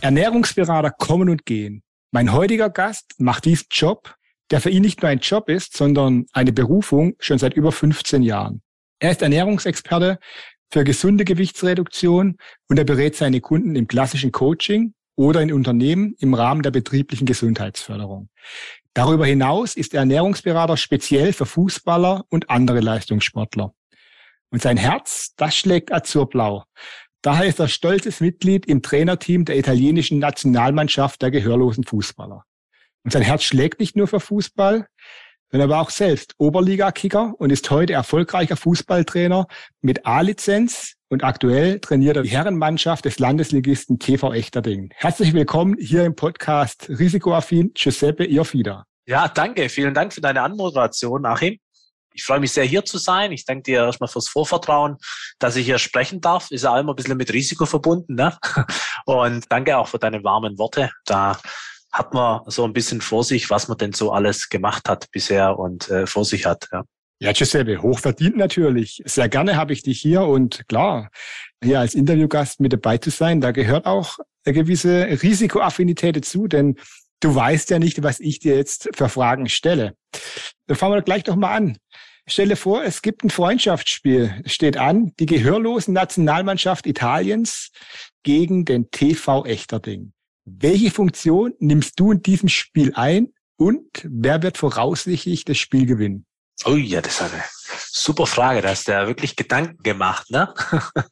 Ernährungsberater kommen und gehen. Mein heutiger Gast macht diesen Job, der für ihn nicht nur ein Job ist, sondern eine Berufung schon seit über 15 Jahren. Er ist Ernährungsexperte für gesunde Gewichtsreduktion und er berät seine Kunden im klassischen Coaching oder in Unternehmen im Rahmen der betrieblichen Gesundheitsförderung. Darüber hinaus ist er Ernährungsberater speziell für Fußballer und andere Leistungssportler. Und sein Herz, das schlägt azurblau. Daher ist er stolzes Mitglied im Trainerteam der italienischen Nationalmannschaft der gehörlosen Fußballer. Und sein Herz schlägt nicht nur für Fußball, sondern er war auch selbst Oberliga-Kicker und ist heute erfolgreicher Fußballtrainer mit A-Lizenz und aktuell trainiert er die Herrenmannschaft des Landesligisten TV Echterding. Herzlich willkommen hier im Podcast Risikoaffin Giuseppe Iofida. Ja, danke. Vielen Dank für deine Anmoderation, Achim. Ich freue mich sehr, hier zu sein. Ich danke dir erstmal fürs Vorvertrauen, dass ich hier sprechen darf. Ist ja immer ein bisschen mit Risiko verbunden. Ne? Und danke auch für deine warmen Worte. Da hat man so ein bisschen vor sich, was man denn so alles gemacht hat bisher und äh, vor sich hat. Ja. Ja, Giuseppe, hochverdient natürlich. Sehr gerne habe ich dich hier und klar, hier als Interviewgast mit dabei zu sein, da gehört auch eine gewisse Risikoaffinität dazu, denn du weißt ja nicht, was ich dir jetzt für Fragen stelle. Dann fangen wir gleich doch mal an. Stelle vor, es gibt ein Freundschaftsspiel. Steht an, die gehörlosen Nationalmannschaft Italiens gegen den TV Echterding. Welche Funktion nimmst du in diesem Spiel ein und wer wird voraussichtlich das Spiel gewinnen? Oh ja, das ist eine super Frage. Da hast du ja wirklich Gedanken gemacht. Ne?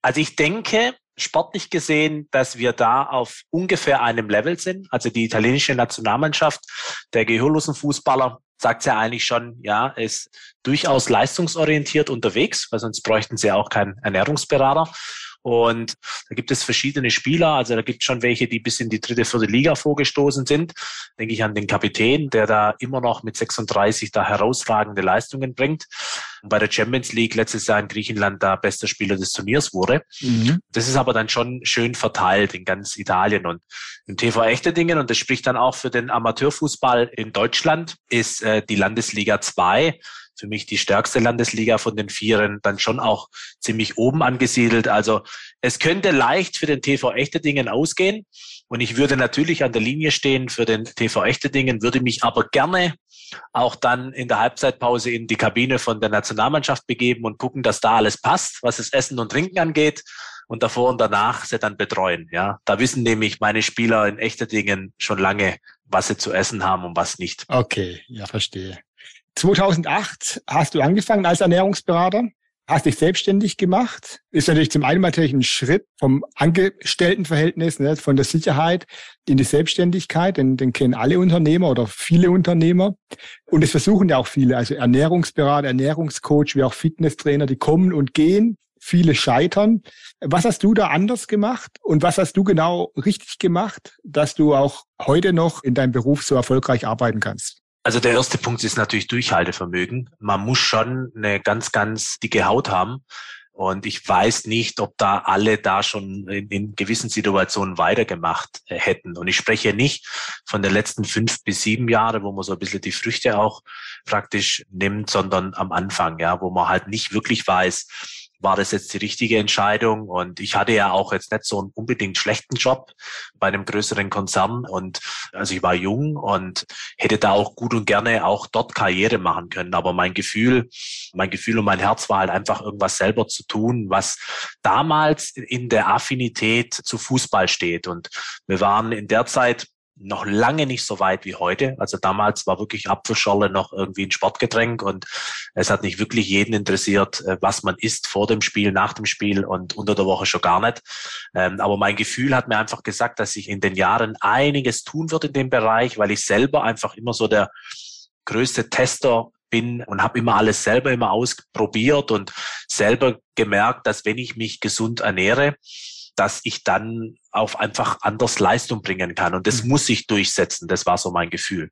Also ich denke, sportlich gesehen, dass wir da auf ungefähr einem Level sind. Also die italienische Nationalmannschaft der gehörlosen Fußballer sagt ja eigentlich schon, ja, ist durchaus leistungsorientiert unterwegs, weil sonst bräuchten sie auch keinen Ernährungsberater. Und da gibt es verschiedene Spieler, also da gibt es schon welche, die bis in die dritte, vierte Liga vorgestoßen sind. Denke ich an den Kapitän, der da immer noch mit 36 da herausragende Leistungen bringt. Und bei der Champions League letztes Jahr in Griechenland da bester Spieler des Turniers wurde. Mhm. Das ist aber dann schon schön verteilt in ganz Italien und im TV echte Dingen. Und das spricht dann auch für den Amateurfußball in Deutschland, ist äh, die Landesliga 2 für mich die stärkste Landesliga von den Vieren, dann schon auch ziemlich oben angesiedelt. Also es könnte leicht für den TV Echte Dingen ausgehen. Und ich würde natürlich an der Linie stehen für den TV Echte Dingen, würde mich aber gerne auch dann in der Halbzeitpause in die Kabine von der Nationalmannschaft begeben und gucken, dass da alles passt, was das Essen und Trinken angeht. Und davor und danach sie dann betreuen. Ja, da wissen nämlich meine Spieler in echter Dingen schon lange, was sie zu essen haben und was nicht. Okay, ja, verstehe. 2008 hast du angefangen als Ernährungsberater, hast dich selbstständig gemacht. Ist natürlich zum einen natürlich ein Schritt vom Angestelltenverhältnis, ne, von der Sicherheit in die Selbstständigkeit, den, den kennen alle Unternehmer oder viele Unternehmer. Und es versuchen ja auch viele, also Ernährungsberater, Ernährungscoach, wie auch Fitnesstrainer, die kommen und gehen. Viele scheitern. Was hast du da anders gemacht und was hast du genau richtig gemacht, dass du auch heute noch in deinem Beruf so erfolgreich arbeiten kannst? Also der erste Punkt ist natürlich Durchhaltevermögen. Man muss schon eine ganz, ganz dicke Haut haben. Und ich weiß nicht, ob da alle da schon in, in, gewissen Situationen weitergemacht äh, hätten. Und ich spreche nicht von den letzten fünf bis sieben Jahre, wo man so ein bisschen die Früchte auch praktisch nimmt, sondern am Anfang, ja, wo man halt nicht wirklich weiß, war das jetzt die richtige Entscheidung. Und ich hatte ja auch jetzt nicht so einen unbedingt schlechten Job bei einem größeren Konzern. Und also ich war jung und hätte da auch gut und gerne auch dort Karriere machen können. Aber mein Gefühl, mein Gefühl und mein Herz war halt einfach irgendwas selber zu tun, was damals in der Affinität zu Fußball steht. Und wir waren in der Zeit noch lange nicht so weit wie heute. Also damals war wirklich Apfelschorle noch irgendwie ein Sportgetränk und es hat nicht wirklich jeden interessiert, äh, was man isst vor dem Spiel, nach dem Spiel und unter der Woche schon gar nicht. Ähm, aber mein Gefühl hat mir einfach gesagt, dass sich in den Jahren einiges tun wird in dem Bereich, weil ich selber einfach immer so der größte Tester bin und habe immer alles selber immer ausprobiert und selber gemerkt, dass wenn ich mich gesund ernähre, dass ich dann auf einfach anders Leistung bringen kann. Und das mhm. muss ich durchsetzen. Das war so mein Gefühl.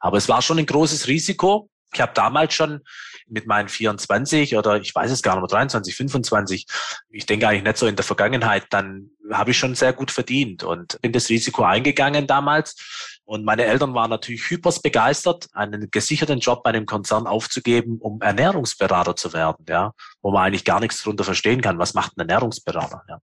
Aber es war schon ein großes Risiko. Ich habe damals schon mit meinen 24 oder ich weiß es gar nicht, 23, 25, ich denke eigentlich nicht so in der Vergangenheit, dann habe ich schon sehr gut verdient und bin das Risiko eingegangen damals und meine Eltern waren natürlich hypers begeistert, einen gesicherten Job bei einem Konzern aufzugeben, um Ernährungsberater zu werden, ja, wo man eigentlich gar nichts darunter verstehen kann. Was macht ein Ernährungsberater? Ja.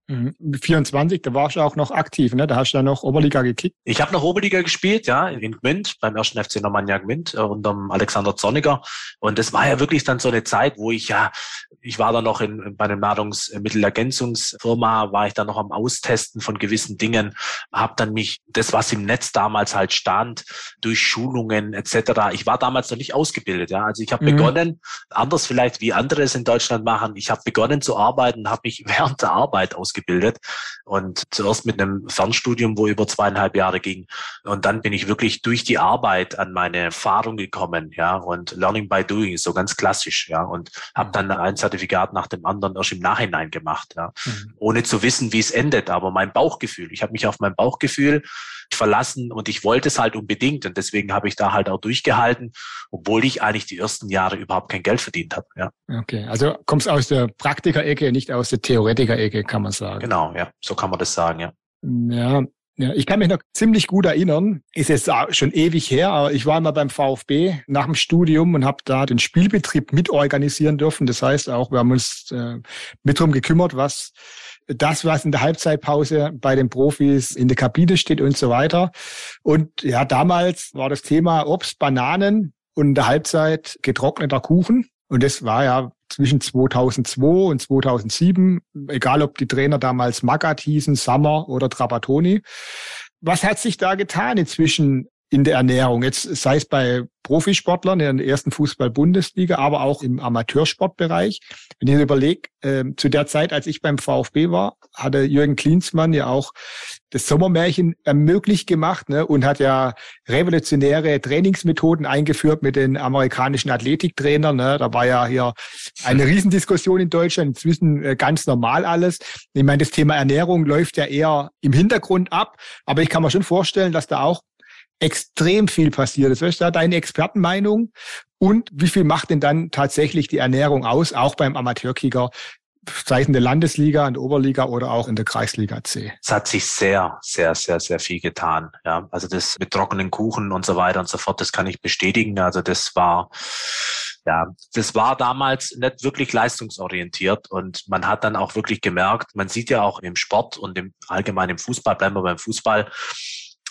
24, mhm. da warst du auch noch aktiv, ne? Da hast du dann noch Oberliga gekickt. Ich habe noch Oberliga gespielt, ja, in Gmünd, beim ersten FC Normannia Gmünd, äh, unter Alexander Zorniger. Und das war ja wirklich dann so eine Zeit, wo ich ja, ich war da noch in, bei einem Nahrungsmittelergänzungsfirma, war ich dann noch am Austesten von gewissen Dingen, habe dann mich, das was im Netz damals halt stand, durch Schulungen etc. Ich war damals noch nicht ausgebildet. Ja. Also ich habe mhm. begonnen, anders vielleicht wie andere es in Deutschland machen, ich habe begonnen zu arbeiten, habe mich während der Arbeit ausgebildet und zuerst mit einem Fernstudium, wo über zweieinhalb Jahre ging. Und dann bin ich wirklich durch die Arbeit an meine Erfahrung gekommen, ja, und Learning by Doing ist so ganz klassisch, ja, und habe dann ein Zertifikat nach dem anderen erst im Nachhinein gemacht, ja, mhm. ohne zu wissen, wie es endet. Aber mein Bauchgefühl, ich habe mich auf mein Bauchgefühl verlassen und ich wollte es halt unbedingt und deswegen habe ich da halt auch durchgehalten, obwohl ich eigentlich die ersten Jahre überhaupt kein Geld verdient habe. Ja. Okay, also kommst aus der Praktikerecke, nicht aus der Theoretiker-Ecke, kann man sagen. Genau, ja, so kann man das sagen, ja. Ja, ja, ich kann mich noch ziemlich gut erinnern, ist jetzt schon ewig her, aber ich war mal beim VfB nach dem Studium und habe da den Spielbetrieb mitorganisieren dürfen. Das heißt auch, wir haben uns äh, mit drum gekümmert, was das, was in der Halbzeitpause bei den Profis in der Kabine steht und so weiter. Und ja, damals war das Thema Obst, Bananen und in der Halbzeit getrockneter Kuchen. Und das war ja zwischen 2002 und 2007, egal ob die Trainer damals Magat hießen, Sammer oder Trapattoni. Was hat sich da getan inzwischen in der Ernährung. Jetzt sei es bei Profisportlern in der ersten Fußball-Bundesliga, aber auch im Amateursportbereich. Wenn ich überlege, äh, zu der Zeit, als ich beim VfB war, hatte Jürgen Klinsmann ja auch das Sommermärchen ermöglicht gemacht ne, und hat ja revolutionäre Trainingsmethoden eingeführt mit den amerikanischen Athletiktrainern. Ne. Da war ja hier eine Riesendiskussion in Deutschland, inzwischen äh, ganz normal alles. Ich meine, das Thema Ernährung läuft ja eher im Hintergrund ab, aber ich kann mir schon vorstellen, dass da auch extrem viel passiert ist. Was ist da deine Expertenmeinung? Und wie viel macht denn dann tatsächlich die Ernährung aus, auch beim Amateurkicker, in der Landesliga, in der Oberliga oder auch in der Kreisliga C? Es hat sich sehr, sehr, sehr, sehr viel getan. Ja, also das mit trockenen Kuchen und so weiter und so fort, das kann ich bestätigen. Also das war, ja, das war damals nicht wirklich leistungsorientiert und man hat dann auch wirklich gemerkt, man sieht ja auch im Sport und im allgemeinen Fußball, bleiben wir beim Fußball,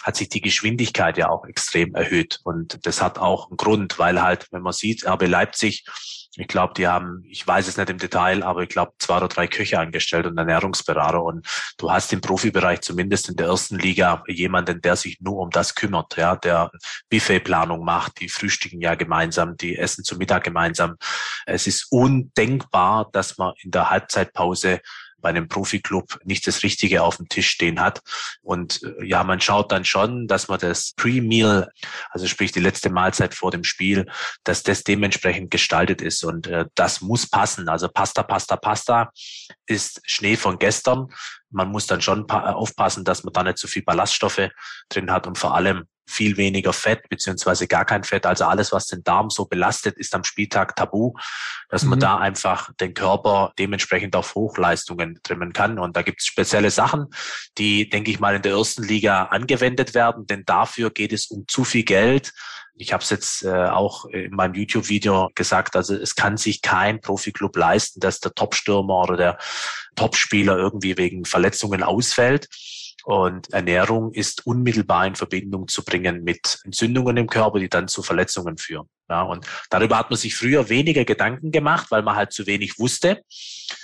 hat sich die Geschwindigkeit ja auch extrem erhöht. Und das hat auch einen Grund, weil halt, wenn man sieht, RB Leipzig, ich glaube, die haben, ich weiß es nicht im Detail, aber ich glaube, zwei oder drei Köche angestellt und Ernährungsberater. Und du hast im Profibereich zumindest in der ersten Liga jemanden, der sich nur um das kümmert, ja, der Buffetplanung macht, die frühstücken ja gemeinsam, die essen zu Mittag gemeinsam. Es ist undenkbar, dass man in der Halbzeitpause bei einem Profiklub nicht das Richtige auf dem Tisch stehen hat. Und äh, ja, man schaut dann schon, dass man das Pre-Meal, also sprich die letzte Mahlzeit vor dem Spiel, dass das dementsprechend gestaltet ist. Und äh, das muss passen. Also Pasta, Pasta, Pasta ist Schnee von gestern. Man muss dann schon aufpassen, dass man da nicht zu viel Ballaststoffe drin hat und vor allem viel weniger Fett beziehungsweise gar kein Fett. Also alles, was den Darm so belastet, ist am Spieltag tabu, dass man mhm. da einfach den Körper dementsprechend auf Hochleistungen trimmen kann. Und da gibt es spezielle Sachen, die, denke ich mal, in der ersten Liga angewendet werden, denn dafür geht es um zu viel Geld. Ich habe es jetzt äh, auch in meinem YouTube-Video gesagt, also es kann sich kein Profiklub leisten, dass der Topstürmer oder der Topspieler irgendwie wegen Verletzungen ausfällt. Und Ernährung ist unmittelbar in Verbindung zu bringen mit Entzündungen im Körper, die dann zu Verletzungen führen. Ja, und darüber hat man sich früher weniger Gedanken gemacht, weil man halt zu wenig wusste.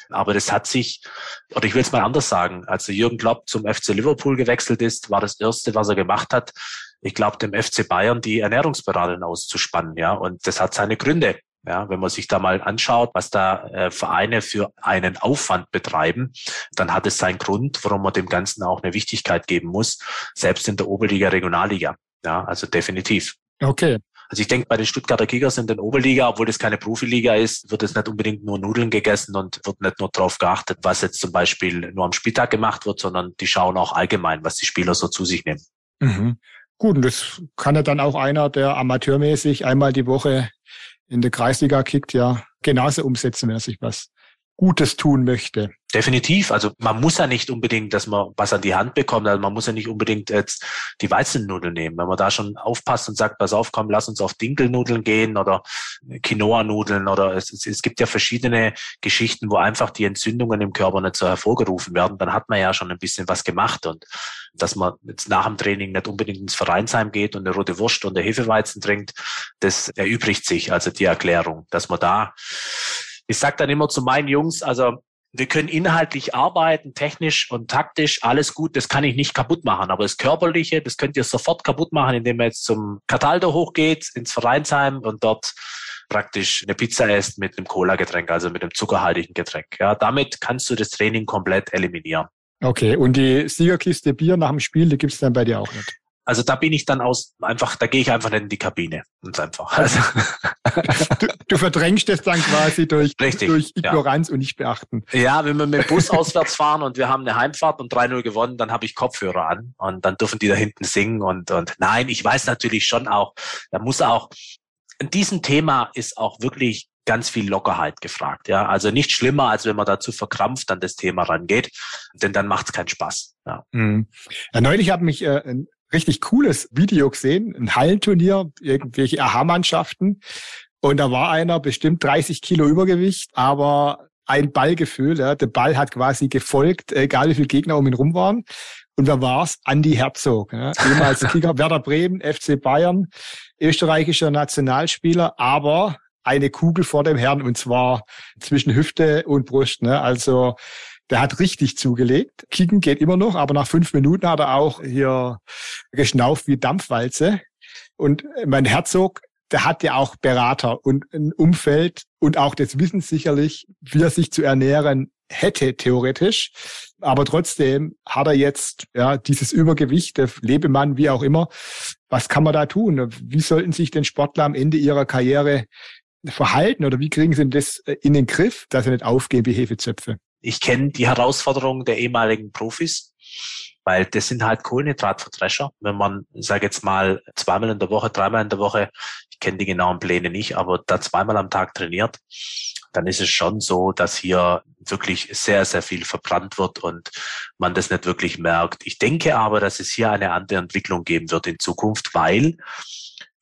Aber das hat sich, oder ich will es mal anders sagen, als Jürgen Klopp zum FC Liverpool gewechselt ist, war das Erste, was er gemacht hat, ich glaube, dem FC Bayern die Ernährungsberaterin auszuspannen. Ja, und das hat seine Gründe. Ja, wenn man sich da mal anschaut, was da äh, Vereine für einen Aufwand betreiben, dann hat es seinen Grund, warum man dem Ganzen auch eine Wichtigkeit geben muss, selbst in der Oberliga, Regionalliga. Ja, also definitiv. Okay. Also ich denke, bei den Stuttgarter Kickers in der Oberliga, obwohl das keine Profiliga ist, wird es nicht unbedingt nur Nudeln gegessen und wird nicht nur darauf geachtet, was jetzt zum Beispiel nur am Spieltag gemacht wird, sondern die schauen auch allgemein, was die Spieler so zu sich nehmen. Mhm. Gut, und das kann ja dann auch einer, der amateurmäßig einmal die Woche in der Kreisliga kickt, ja. Genauso umsetzen, wenn er sich was Gutes tun möchte. Definitiv. Also man muss ja nicht unbedingt, dass man was an die Hand bekommt. Also man muss ja nicht unbedingt jetzt die Weizennudeln nehmen. Wenn man da schon aufpasst und sagt, pass auf, komm, lass uns auf Dinkelnudeln gehen oder Quinoa-Nudeln oder es, es, es gibt ja verschiedene Geschichten, wo einfach die Entzündungen im Körper nicht so hervorgerufen werden. Dann hat man ja schon ein bisschen was gemacht und dass man jetzt nach dem Training nicht unbedingt ins Vereinsheim geht und eine rote Wurst und eine Hefeweizen trinkt, das erübrigt sich, also die Erklärung, dass man da ich sage dann immer zu meinen Jungs, also wir können inhaltlich arbeiten, technisch und taktisch, alles gut, das kann ich nicht kaputt machen. Aber das Körperliche, das könnt ihr sofort kaputt machen, indem ihr jetzt zum Cataldo hochgeht, ins Vereinsheim und dort praktisch eine Pizza esst mit einem Cola-Getränk, also mit einem zuckerhaltigen Getränk. Ja, damit kannst du das Training komplett eliminieren. Okay, und die Siegerkiste Bier nach dem Spiel, die gibt's dann bei dir auch nicht? Also da bin ich dann aus, einfach, da gehe ich einfach nicht in die Kabine. Ganz einfach. Also. Du, du verdrängst es dann quasi durch, Richtig, durch Ignoranz ja. und nicht beachten. Ja, wenn wir mit dem Bus auswärts fahren und wir haben eine Heimfahrt und 3-0 gewonnen, dann habe ich Kopfhörer an und dann dürfen die da hinten singen und, und nein, ich weiß natürlich schon auch, da muss auch, in diesem Thema ist auch wirklich ganz viel Lockerheit gefragt. Ja, also nicht schlimmer, als wenn man dazu verkrampft an das Thema rangeht, denn dann macht es keinen Spaß. Ja. Mhm. ja neulich hat mich äh, ein richtig cooles Video gesehen, ein Hallenturnier, irgendwelche Aha-Mannschaften. Und da war einer bestimmt 30 Kilo Übergewicht, aber ein Ballgefühl. Ja. Der Ball hat quasi gefolgt, egal wie viele Gegner um ihn rum waren. Und wer war's? Andi Herzog, ja. ehemals Kicker Werder Bremen, FC Bayern, österreichischer Nationalspieler, aber eine Kugel vor dem Herrn und zwar zwischen Hüfte und Brust. Ne? Also der hat richtig zugelegt. Kicken geht immer noch, aber nach fünf Minuten hat er auch hier geschnauft wie Dampfwalze. Und mein Herzog, der hat ja auch Berater und ein Umfeld und auch das Wissen sicherlich, wie er sich zu ernähren hätte, theoretisch. Aber trotzdem hat er jetzt ja dieses Übergewicht, der Lebemann, wie auch immer. Was kann man da tun? Wie sollten sich denn Sportler am Ende ihrer Karriere verhalten oder wie kriegen sie das in den Griff, dass sie nicht aufgehen wie Hefezöpfe? Ich kenne die Herausforderungen der ehemaligen Profis, weil das sind halt Kohlenhydratvertrescher. Wenn man, sage jetzt mal, zweimal in der Woche, dreimal in der Woche, ich kenne die genauen Pläne nicht, aber da zweimal am Tag trainiert, dann ist es schon so, dass hier wirklich sehr, sehr viel verbrannt wird und man das nicht wirklich merkt. Ich denke aber, dass es hier eine andere Entwicklung geben wird in Zukunft, weil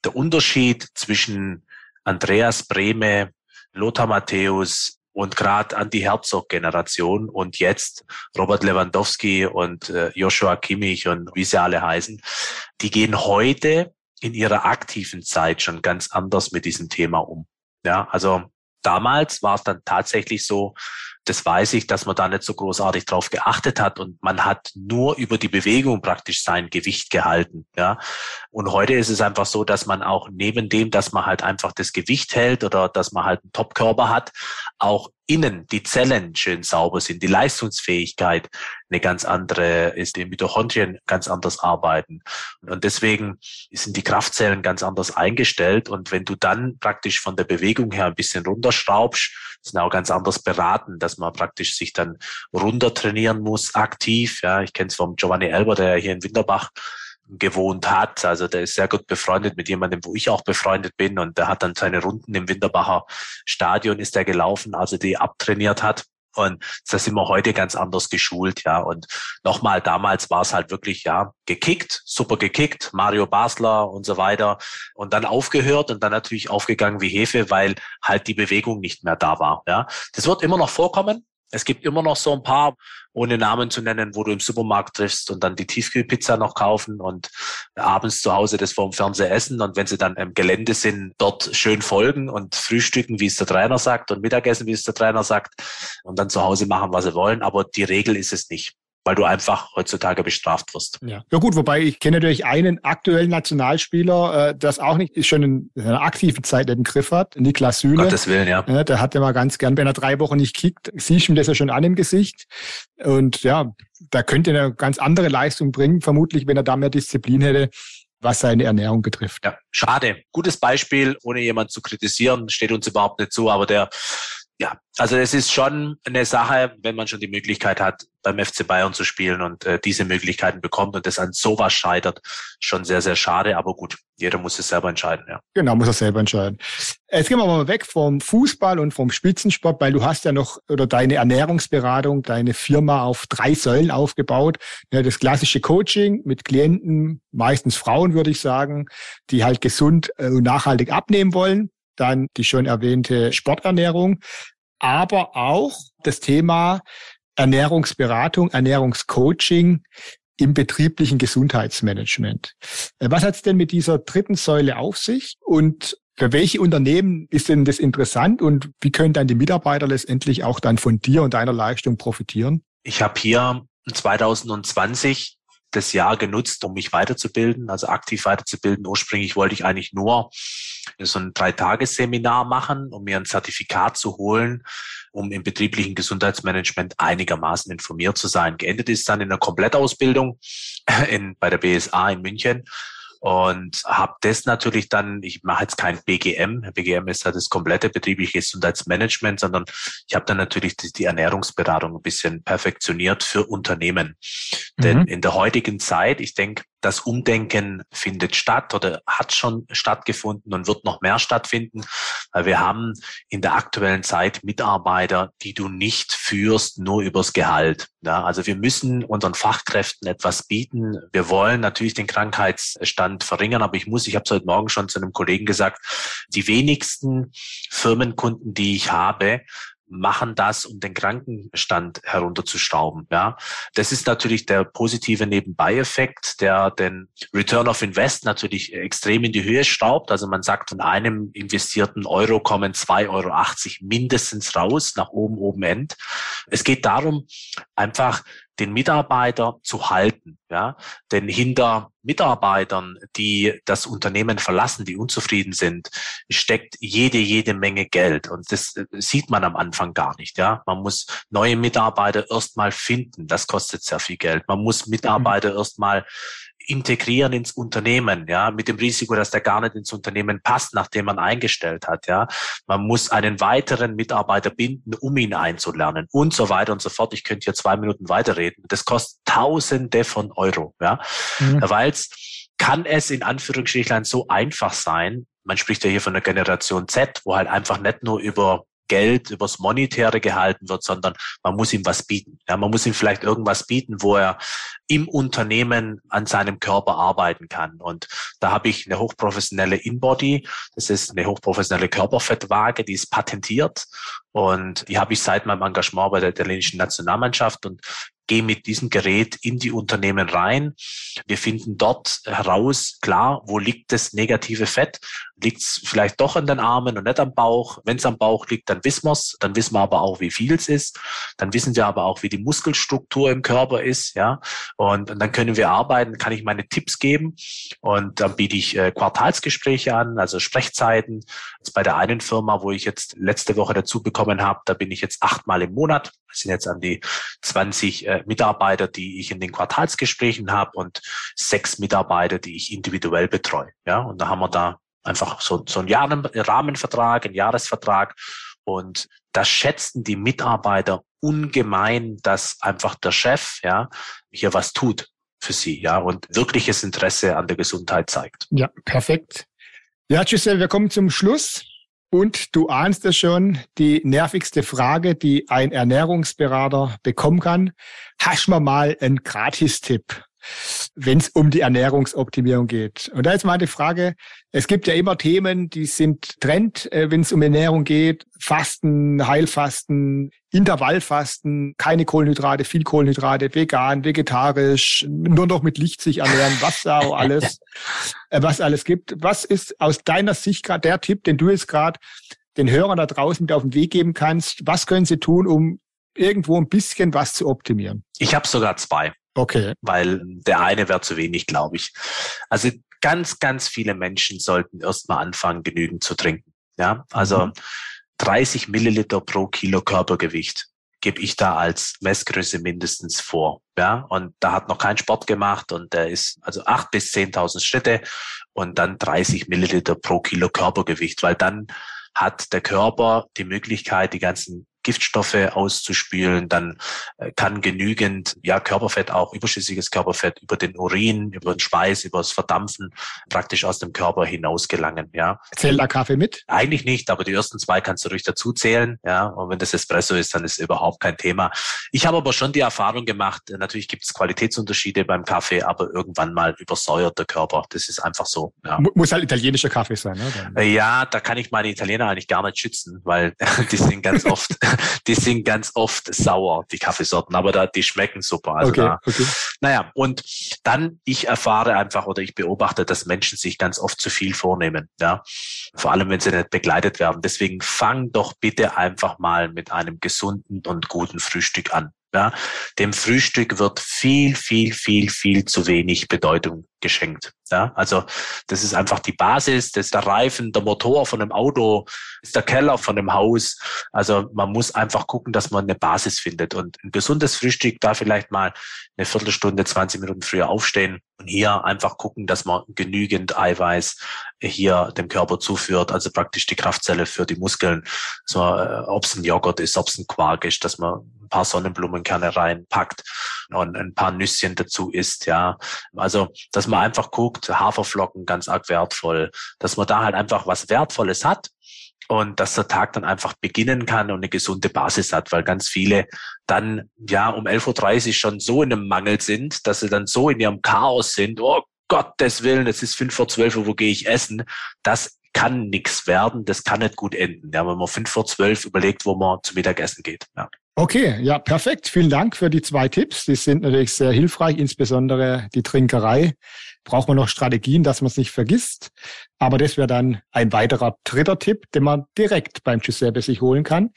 der Unterschied zwischen Andreas Brehme, Lothar Matthäus, und gerade an die Herzog-Generation und jetzt Robert Lewandowski und äh, Joshua Kimmich und wie sie alle heißen, die gehen heute in ihrer aktiven Zeit schon ganz anders mit diesem Thema um. Ja, also damals war es dann tatsächlich so, das weiß ich, dass man da nicht so großartig drauf geachtet hat und man hat nur über die Bewegung praktisch sein Gewicht gehalten, ja. Und heute ist es einfach so, dass man auch neben dem, dass man halt einfach das Gewicht hält oder dass man halt einen Topkörper hat, auch innen die Zellen schön sauber sind, die Leistungsfähigkeit eine ganz andere ist, die Mitochondrien ganz anders arbeiten. Und deswegen sind die Kraftzellen ganz anders eingestellt. Und wenn du dann praktisch von der Bewegung her ein bisschen runterschraubst, sind auch ganz anders beraten, dass man praktisch sich dann runter trainieren muss, aktiv. Ja, ich kenne es vom Giovanni Elber, der hier in Winterbach gewohnt hat. Also der ist sehr gut befreundet mit jemandem, wo ich auch befreundet bin. Und der hat dann seine Runden im Winterbacher Stadion ist er gelaufen, also die abtrainiert hat. Und da sind wir heute ganz anders geschult, ja. Und nochmal, damals war es halt wirklich, ja, gekickt, super gekickt, Mario Basler und so weiter. Und dann aufgehört und dann natürlich aufgegangen wie Hefe, weil halt die Bewegung nicht mehr da war, ja. Das wird immer noch vorkommen, es gibt immer noch so ein paar, ohne Namen zu nennen, wo du im Supermarkt triffst und dann die Tiefkühlpizza noch kaufen und abends zu Hause das vorm Fernseher essen und wenn sie dann im Gelände sind, dort schön folgen und frühstücken, wie es der Trainer sagt und Mittagessen, wie es der Trainer sagt und dann zu Hause machen, was sie wollen. Aber die Regel ist es nicht weil du einfach heutzutage bestraft wirst. Ja, ja gut, wobei ich kenne natürlich einen aktuellen Nationalspieler, äh, das auch nicht schon in einer aktiven Zeit den Griff hat, Niklas Süle. Gottes Willen, ja. ja der hat ja mal ganz gern, wenn er drei Wochen nicht kickt, siehst du ihm das ja schon an im Gesicht. Und ja, da könnte er eine ganz andere Leistung bringen, vermutlich, wenn er da mehr Disziplin hätte. was seine Ernährung betrifft. Ja, schade. Gutes Beispiel, ohne jemand zu kritisieren, steht uns überhaupt nicht zu, aber der ja, also es ist schon eine Sache, wenn man schon die Möglichkeit hat, beim FC Bayern zu spielen und äh, diese Möglichkeiten bekommt und das an sowas scheitert, schon sehr, sehr schade. Aber gut, jeder muss es selber entscheiden. Ja. Genau, muss er selber entscheiden. Jetzt gehen wir mal weg vom Fußball und vom Spitzensport, weil du hast ja noch oder deine Ernährungsberatung, deine Firma auf drei Säulen aufgebaut. Ja, das klassische Coaching mit Klienten, meistens Frauen würde ich sagen, die halt gesund äh, und nachhaltig abnehmen wollen dann die schon erwähnte Sporternährung, aber auch das Thema Ernährungsberatung, Ernährungscoaching im betrieblichen Gesundheitsmanagement. Was hat es denn mit dieser dritten Säule auf sich und für welche Unternehmen ist denn das interessant und wie können dann die Mitarbeiter letztendlich auch dann von dir und deiner Leistung profitieren? Ich habe hier 2020 das Jahr genutzt, um mich weiterzubilden, also aktiv weiterzubilden. Ursprünglich wollte ich eigentlich nur so ein Dreitagesseminar machen, um mir ein Zertifikat zu holen, um im betrieblichen Gesundheitsmanagement einigermaßen informiert zu sein. Geendet ist dann in einer Komplettausbildung in, bei der BSA in München und habe das natürlich dann, ich mache jetzt kein BGM, BGM ist ja das komplette betriebliche Gesundheitsmanagement, sondern ich habe dann natürlich die, die, Ernährungsberatung ein bisschen perfektioniert für Unternehmen. Mhm. Denn in der heutigen Zeit, ich denke, das Umdenken findet statt oder hat schon stattgefunden und wird noch mehr stattfinden, weil wir haben in der aktuellen Zeit Mitarbeiter, die du nicht führst, nur übers Gehalt. Ja, also wir müssen unseren Fachkräften etwas bieten. Wir wollen natürlich den Krankheitsstand verringern, aber ich muss, ich habe es heute Morgen schon zu einem Kollegen gesagt, die wenigsten Firmenkunden, die ich habe, machen das, um den Krankenstand herunterzuschrauben. Ja, das ist natürlich der positive Nebenbei-Effekt, der den Return of Invest natürlich extrem in die Höhe schraubt. Also man sagt, von einem investierten Euro kommen 2,80 Euro mindestens raus, nach oben, oben end. Es geht darum, einfach den Mitarbeiter zu halten. Ja? Denn hinter Mitarbeitern, die das Unternehmen verlassen, die unzufrieden sind, steckt jede, jede Menge Geld. Und das äh, sieht man am Anfang gar nicht. Ja? Man muss neue Mitarbeiter erstmal finden. Das kostet sehr viel Geld. Man muss Mitarbeiter mhm. erstmal integrieren ins Unternehmen, ja, mit dem Risiko, dass der gar nicht ins Unternehmen passt, nachdem man eingestellt hat, ja. Man muss einen weiteren Mitarbeiter binden, um ihn einzulernen und so weiter und so fort. Ich könnte hier zwei Minuten weiterreden. Das kostet Tausende von Euro, ja. Mhm. Weil kann es in Anführungsstrichen so einfach sein, man spricht ja hier von der Generation Z, wo halt einfach nicht nur über Geld übers Monetäre gehalten wird, sondern man muss ihm was bieten. Ja, man muss ihm vielleicht irgendwas bieten, wo er im Unternehmen an seinem Körper arbeiten kann. Und da habe ich eine hochprofessionelle Inbody. Das ist eine hochprofessionelle Körperfettwaage, die ist patentiert. Und die habe ich seit meinem Engagement bei der italienischen Nationalmannschaft und gehe mit diesem Gerät in die Unternehmen rein. Wir finden dort heraus, klar, wo liegt das negative Fett? Liegt es vielleicht doch an den Armen und nicht am Bauch? Wenn es am Bauch liegt, dann wissen wir es. Dann wissen wir aber auch, wie viel es ist. Dann wissen wir aber auch, wie die Muskelstruktur im Körper ist. Ja, und, und dann können wir arbeiten. Kann ich meine Tipps geben und dann biete ich äh, Quartalsgespräche an, also Sprechzeiten. Jetzt bei der einen Firma, wo ich jetzt letzte Woche dazu bekommen habe, da bin ich jetzt achtmal im Monat. Das sind jetzt an die 20 äh, Mitarbeiter, die ich in den Quartalsgesprächen habe und sechs Mitarbeiter, die ich individuell betreue. Ja, und da haben wir da einfach so, so einen Rahmenvertrag, einen Jahresvertrag. Und das schätzen die Mitarbeiter ungemein, dass einfach der Chef ja hier was tut für sie, ja, und wirkliches Interesse an der Gesundheit zeigt. Ja, perfekt. Ja, Giselle, wir kommen zum Schluss. Und du ahnst es schon, die nervigste Frage, die ein Ernährungsberater bekommen kann. Hast du mal einen Gratistipp wenn es um die Ernährungsoptimierung geht. Und da ist mal die Frage, es gibt ja immer Themen, die sind Trend, äh, wenn es um Ernährung geht. Fasten, Heilfasten, Intervallfasten, keine Kohlenhydrate, viel Kohlenhydrate, vegan, vegetarisch, nur noch mit Licht sich ernähren, was da alles, äh, was alles gibt. Was ist aus deiner Sicht gerade der Tipp, den du jetzt gerade den Hörern da draußen mit auf den Weg geben kannst? Was können sie tun, um irgendwo ein bisschen was zu optimieren? Ich habe sogar zwei. Okay. Weil der eine wäre zu wenig, glaube ich. Also ganz, ganz viele Menschen sollten erstmal anfangen, genügend zu trinken. Ja, also mhm. 30 Milliliter pro Kilo Körpergewicht. gebe ich da als Messgröße mindestens vor. Ja, und da hat noch keinen Sport gemacht und der ist also acht bis zehntausend Schritte und dann 30 Milliliter pro Kilo Körpergewicht, weil dann hat der Körper die Möglichkeit, die ganzen Giftstoffe auszuspülen, dann äh, kann genügend ja Körperfett, auch überschüssiges Körperfett über den Urin, über den Schweiß, über das Verdampfen praktisch aus dem Körper hinaus gelangen. Ja. Zählt da Kaffee mit? Eigentlich nicht, aber die ersten zwei kannst du ruhig dazu zählen. Ja. Und wenn das Espresso ist, dann ist überhaupt kein Thema. Ich habe aber schon die Erfahrung gemacht, natürlich gibt es Qualitätsunterschiede beim Kaffee, aber irgendwann mal übersäuert der Körper. Das ist einfach so. Ja. Muss halt italienischer Kaffee sein, ne? Ja, da kann ich meine Italiener eigentlich gar nicht schützen, weil die sind ganz oft die sind ganz oft sauer, die Kaffeesorten, aber da, die schmecken super. Also okay, da, okay. Naja, und dann, ich erfahre einfach oder ich beobachte, dass Menschen sich ganz oft zu viel vornehmen, ja. Vor allem, wenn sie nicht begleitet werden. Deswegen fang doch bitte einfach mal mit einem gesunden und guten Frühstück an. Ja, dem Frühstück wird viel, viel, viel, viel zu wenig Bedeutung geschenkt. Ja, also das ist einfach die Basis, das ist der Reifen, der Motor von einem Auto, ist der Keller von einem Haus. Also man muss einfach gucken, dass man eine Basis findet und ein gesundes Frühstück da vielleicht mal eine Viertelstunde, 20 Minuten früher aufstehen und hier einfach gucken, dass man genügend Eiweiß hier dem Körper zuführt, also praktisch die Kraftzelle für die Muskeln, so äh, ob es ein Joghurt ist, ob es ein Quark ist, dass man ein paar Sonnenblumenkerne reinpackt und ein paar Nüsschen dazu isst, ja. Also, dass man einfach guckt, Haferflocken ganz arg wertvoll, dass man da halt einfach was Wertvolles hat und dass der Tag dann einfach beginnen kann und eine gesunde Basis hat, weil ganz viele dann ja um 11.30 Uhr schon so in einem Mangel sind, dass sie dann so in ihrem Chaos sind, oh Gottes Willen, es ist fünf vor zwölf Uhr, wo gehe ich essen? Das kann nichts werden, das kann nicht gut enden, ja, wenn man fünf vor zwölf überlegt, wo man zum Mittagessen geht. Ja. Okay, ja, perfekt. Vielen Dank für die zwei Tipps. Die sind natürlich sehr hilfreich, insbesondere die Trinkerei. Braucht man noch Strategien, dass man es nicht vergisst. Aber das wäre dann ein weiterer dritter Tipp, den man direkt beim Giuseppe sich holen kann.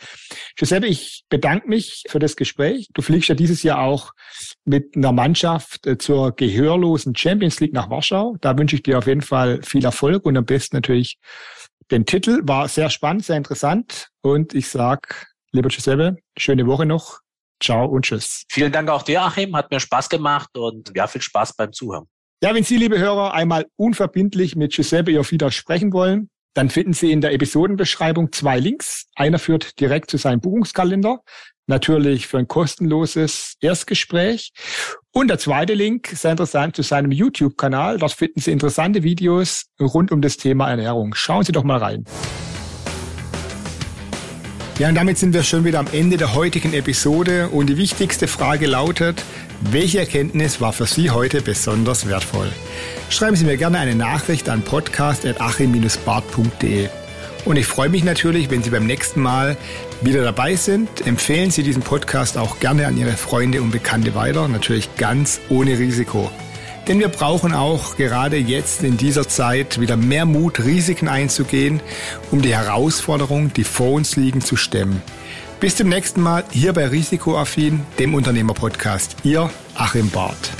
Giuseppe, ich bedanke mich für das Gespräch. Du fliegst ja dieses Jahr auch mit einer Mannschaft äh, zur gehörlosen Champions League nach Warschau. Da wünsche ich dir auf jeden Fall viel Erfolg und am besten natürlich den Titel. War sehr spannend, sehr interessant. Und ich sag Lieber Giuseppe, schöne Woche noch. Ciao und tschüss. Vielen Dank auch dir, Achim. Hat mir Spaß gemacht und ja, viel Spaß beim Zuhören. Ja, wenn Sie, liebe Hörer, einmal unverbindlich mit Giuseppe Iofida sprechen wollen, dann finden Sie in der Episodenbeschreibung zwei Links. Einer führt direkt zu seinem Buchungskalender, natürlich für ein kostenloses Erstgespräch. Und der zweite Link, sehr interessant, zu seinem YouTube-Kanal. Dort finden Sie interessante Videos rund um das Thema Ernährung. Schauen Sie doch mal rein. Ja, und damit sind wir schon wieder am Ende der heutigen Episode und die wichtigste Frage lautet, welche Erkenntnis war für Sie heute besonders wertvoll? Schreiben Sie mir gerne eine Nachricht an podcast.achim-bart.de. Und ich freue mich natürlich, wenn Sie beim nächsten Mal wieder dabei sind. Empfehlen Sie diesen Podcast auch gerne an Ihre Freunde und Bekannte weiter, natürlich ganz ohne Risiko. Denn wir brauchen auch gerade jetzt in dieser Zeit wieder mehr Mut, Risiken einzugehen, um die Herausforderungen, die vor uns liegen, zu stemmen. Bis zum nächsten Mal hier bei Risikoaffin, dem Unternehmerpodcast. Ihr Achim Barth.